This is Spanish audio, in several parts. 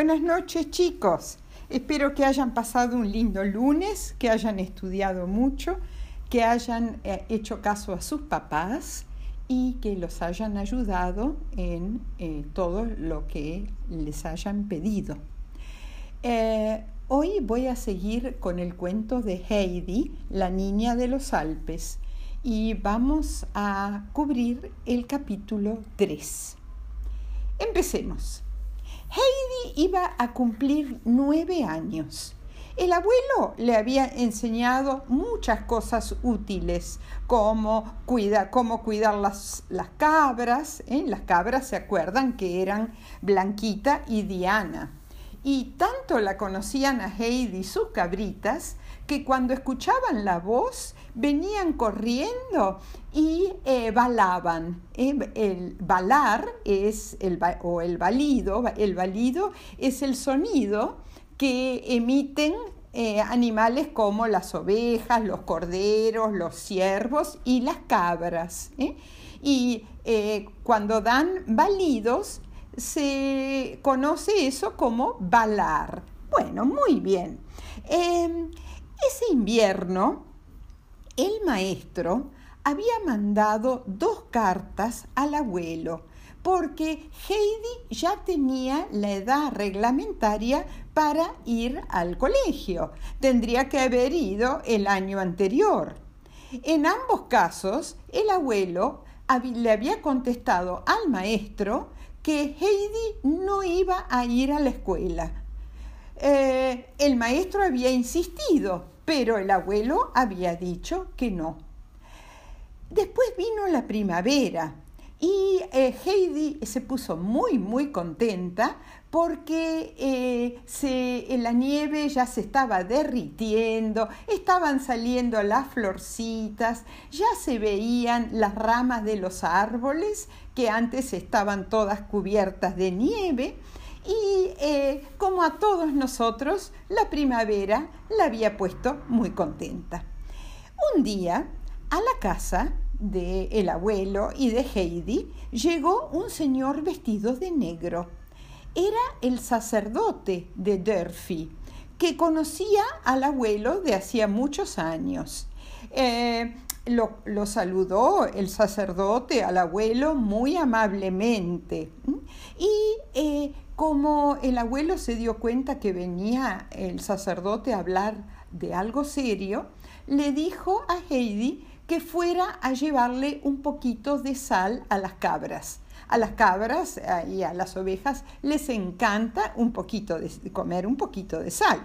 Buenas noches chicos. Espero que hayan pasado un lindo lunes, que hayan estudiado mucho, que hayan eh, hecho caso a sus papás y que los hayan ayudado en eh, todo lo que les hayan pedido. Eh, hoy voy a seguir con el cuento de Heidi, la niña de los Alpes, y vamos a cubrir el capítulo 3. Empecemos. Heidi iba a cumplir nueve años. El abuelo le había enseñado muchas cosas útiles, como cómo cuidar las, cabras. ¿eh? Las cabras se acuerdan que eran Blanquita y Diana. Y tanto la conocían a Heidi sus cabritas que cuando escuchaban la voz venían corriendo y eh, balaban. Eh, el balar es el, o el balido, el balido es el sonido que emiten eh, animales como las ovejas, los corderos, los ciervos y las cabras. Y cuando dan balidos, se conoce eso como balar. Bueno, muy bien. Ese invierno, el maestro había mandado dos cartas al abuelo porque Heidi ya tenía la edad reglamentaria para ir al colegio. Tendría que haber ido el año anterior. En ambos casos, el abuelo le había contestado al maestro que Heidi no iba a ir a la escuela. Eh, el maestro había insistido, pero el abuelo había dicho que no. Después vino la primavera y eh, Heidi se puso muy, muy contenta porque eh, la nieve ya se estaba derritiendo, estaban saliendo las florcitas, ya se veían las ramas de los árboles que antes estaban todas cubiertas de nieve y eh, como a todos nosotros, la primavera la había puesto muy contenta. Un día, a la casa del el abuelo y de Heidi, llegó un señor vestido de negro. Era el sacerdote de Durfee, que conocía al abuelo de hacía muchos años. Eh, lo, saludó el sacerdote al abuelo muy amablemente. Y eh, como el abuelo se dio cuenta que venía el sacerdote a hablar de algo serio, le dijo a Heidi que fuera a llevarle un poquito de sal a las cabras. A las cabras eh, y a las ovejas les encanta un poquito de, comer un poquito de sal.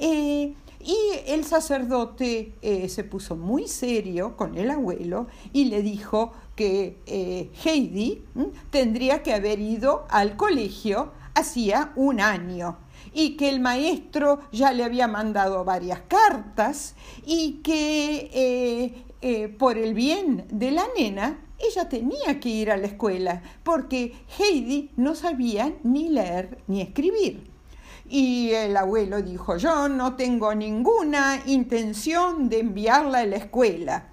Eh, y el sacerdote eh, se puso muy serio con el abuelo y le dijo que eh, Heidi tendría que haber ido al colegio hacía un año y que el maestro ya le había mandado varias cartas y que eh, por el bien de la nena ella tenía que ir a la escuela porque Heidi no sabía ni leer ni escribir. Y el abuelo dijo, yo no tengo ninguna intención de enviarla a la escuela.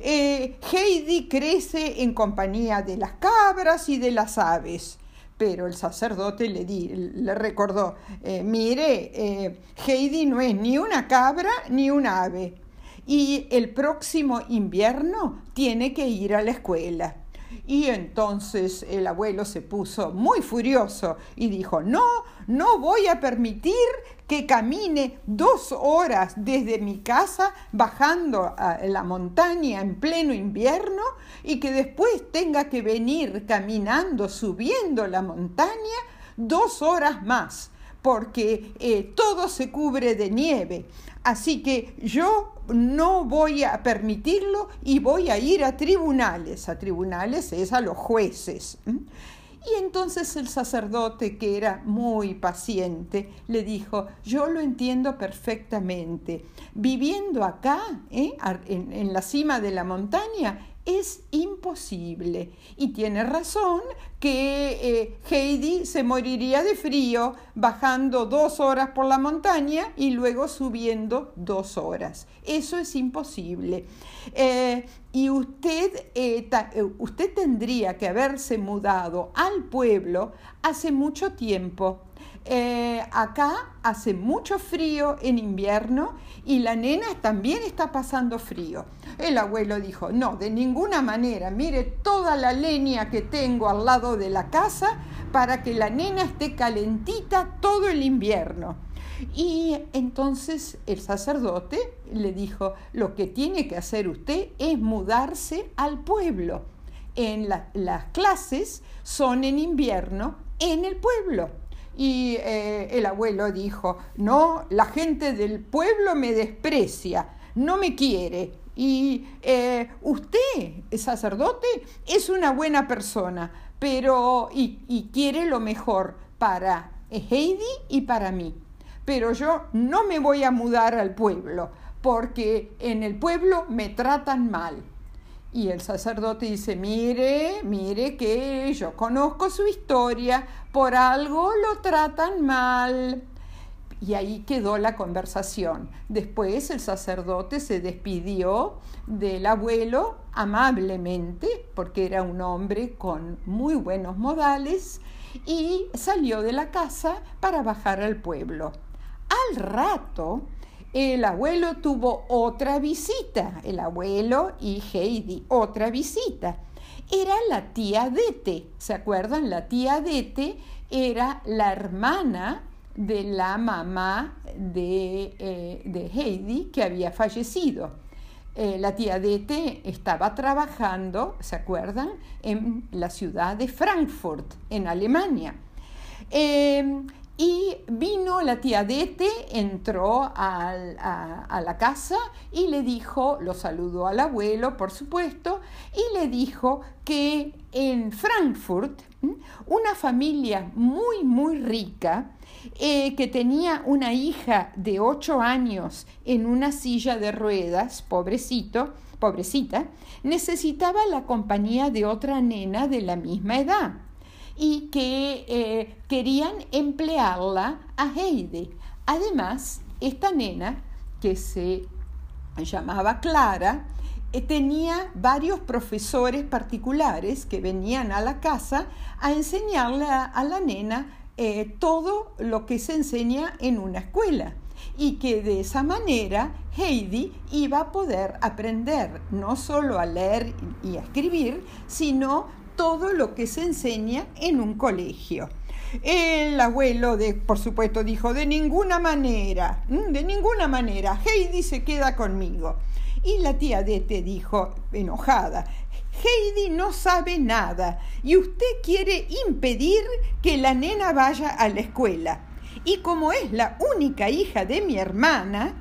Eh, Heidi crece en compañía de las cabras y de las aves. Pero el sacerdote le, le recordó, eh, mire, eh, Heidi no es ni una cabra ni un ave. Y el próximo invierno tiene que ir a la escuela. Y entonces el abuelo se puso muy furioso y dijo, no, no voy a permitir que camine dos horas desde mi casa bajando a la montaña en pleno invierno y que después tenga que venir caminando, subiendo la montaña dos horas más, porque eh, todo se cubre de nieve. Así que yo no voy a permitirlo y voy a ir a tribunales. A tribunales es a los jueces. Y entonces el sacerdote, que era muy paciente, le dijo, yo lo entiendo perfectamente. Viviendo acá, ¿eh? en la cima de la montaña, es imposible. Y tiene razón que eh, Heidi se moriría de frío bajando dos horas por la montaña y luego subiendo dos horas. Eso es imposible. Eh, y usted, eh, usted tendría que haberse mudado al pueblo hace mucho tiempo. Eh, acá hace mucho frío en invierno y la nena también está pasando frío. El abuelo dijo, no, de ninguna manera, mire toda la leña que tengo al lado de la casa para que la nena esté calentita todo el invierno. Y entonces el sacerdote le dijo, lo que tiene que hacer usted es mudarse al pueblo. En las clases son en invierno en el pueblo. Y eh, el abuelo dijo, no, la gente del pueblo me desprecia, no me quiere. Y eh, usted, sacerdote, es una buena persona, pero y, y quiere lo mejor para Heidi y para mí. Pero yo no me voy a mudar al pueblo, porque en el pueblo me tratan mal. Y el sacerdote dice, mire, mire que yo conozco su historia, por algo lo tratan mal. Y ahí quedó la conversación. Después el sacerdote se despidió del abuelo amablemente, porque era un hombre con muy buenos modales, y salió de la casa para bajar al pueblo. Al rato, el abuelo tuvo otra visita, el abuelo y Heidi, otra visita. Era la tía Dete, ¿se acuerdan? La tía Dete era la hermana de la mamá de, eh, Heidi que había fallecido. Eh, la tía Dete estaba trabajando, ¿se acuerdan?, en la ciudad de Frankfurt, en Alemania. Eh, y vino la tía Dete, entró a, la casa y le dijo, lo saludó al abuelo, por supuesto, y le dijo que en Frankfurt, una familia muy, muy rica, eh, que tenía una hija de ocho años en una silla de ruedas, pobrecito, pobrecita, necesitaba la compañía de otra nena de la misma edad y que eh, querían emplearla a Heidi. Además, esta nena, que se llamaba Clara, eh, tenía varios profesores particulares que venían a la casa a enseñarle a, la nena eh, todo lo que se enseña en una escuela y que de esa manera Heidi iba a poder aprender no solo a leer y a escribir, sino todo lo que se enseña en un colegio. El abuelo, por supuesto, dijo, de ninguna manera, de ninguna manera, Heidi se queda conmigo. Y la tía Dete dijo, enojada, Heidi no sabe nada y usted quiere impedir que la nena vaya a la escuela y como es la única hija de mi hermana,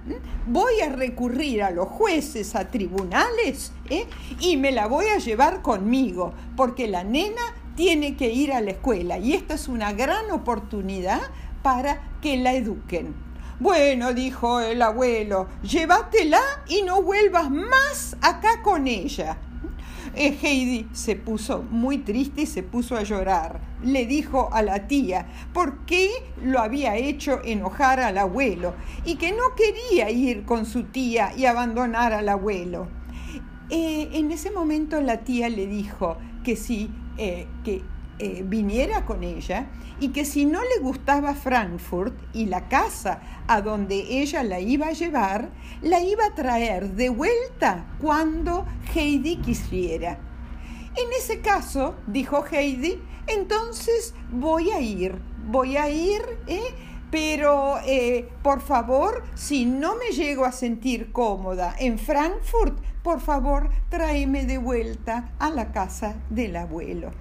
voy a recurrir a los jueces, a tribunales, ¿eh? y me la voy a llevar conmigo, porque la nena tiene que ir a la escuela y esta es una gran oportunidad para que la eduquen. Bueno, dijo el abuelo, llévatela y no vuelvas más acá con ella. Eh, Heidi se puso muy triste y se puso a llorar. Le dijo a la tía por qué lo había hecho enojar al abuelo y que no quería ir con su tía y abandonar al abuelo. Eh, en ese momento la tía le dijo que sí, eh, que eh, viniera con ella y que si no le gustaba Frankfurt y la casa a donde ella la iba a llevar, la iba a traer de vuelta cuando Heidi quisiera. En ese caso, dijo Heidi, entonces voy a ir, voy a ir, ¿eh? pero eh, por favor, si no me llego a sentir cómoda en Frankfurt, por favor, tráeme de vuelta a la casa del abuelo.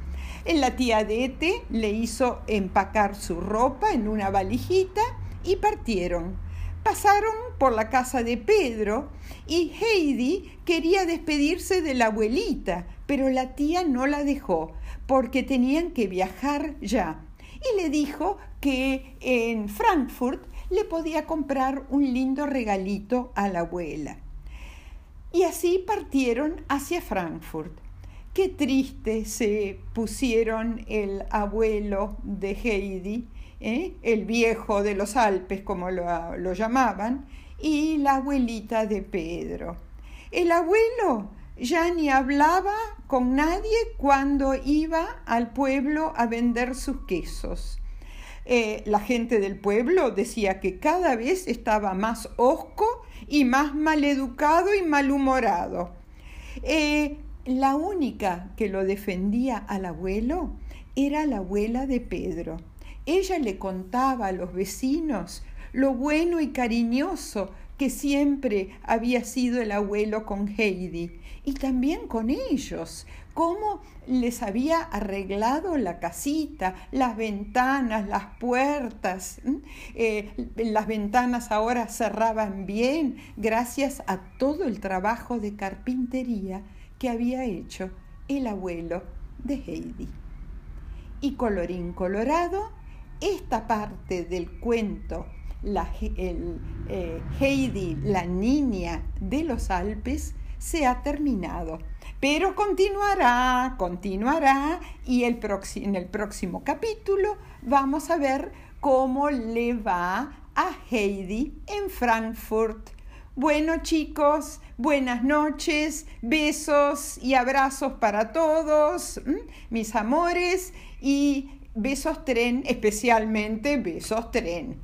La tía Dete le hizo empacar su ropa en una valijita y partieron. Pasaron por la casa de Pedro y Heidi quería despedirse de la abuelita, pero la tía no la dejó porque tenían que viajar ya. Y le dijo que en Frankfurt le podía comprar un lindo regalito a la abuela. Y así partieron hacia Frankfurt. Qué triste se pusieron el abuelo de Heidi, ¿eh? el viejo de los Alpes, como lo, lo llamaban, y la abuelita de Pedro. El abuelo ya ni hablaba con nadie cuando iba al pueblo a vender sus quesos. eh, la gente del pueblo decía que cada vez estaba más hosco y más maleducado y malhumorado. Eh, la única que lo defendía al abuelo era la abuela de Pedro. Ella le contaba a los vecinos lo bueno y cariñoso que siempre había sido el abuelo con Heidi y también con ellos, cómo les había arreglado la casita, las ventanas, las puertas. Eh, las ventanas ahora cerraban bien gracias a todo el trabajo de carpintería que había hecho el abuelo de Heidi. Y colorín colorado, esta parte del cuento la, eh, Heidi, la niña de los Alpes, se ha terminado. Pero continuará, continuará y el en el próximo capítulo vamos a ver cómo le va a Heidi en Frankfurt. Bueno chicos, buenas noches, besos y abrazos para todos, mis amores, y besos tren, especialmente besos tren.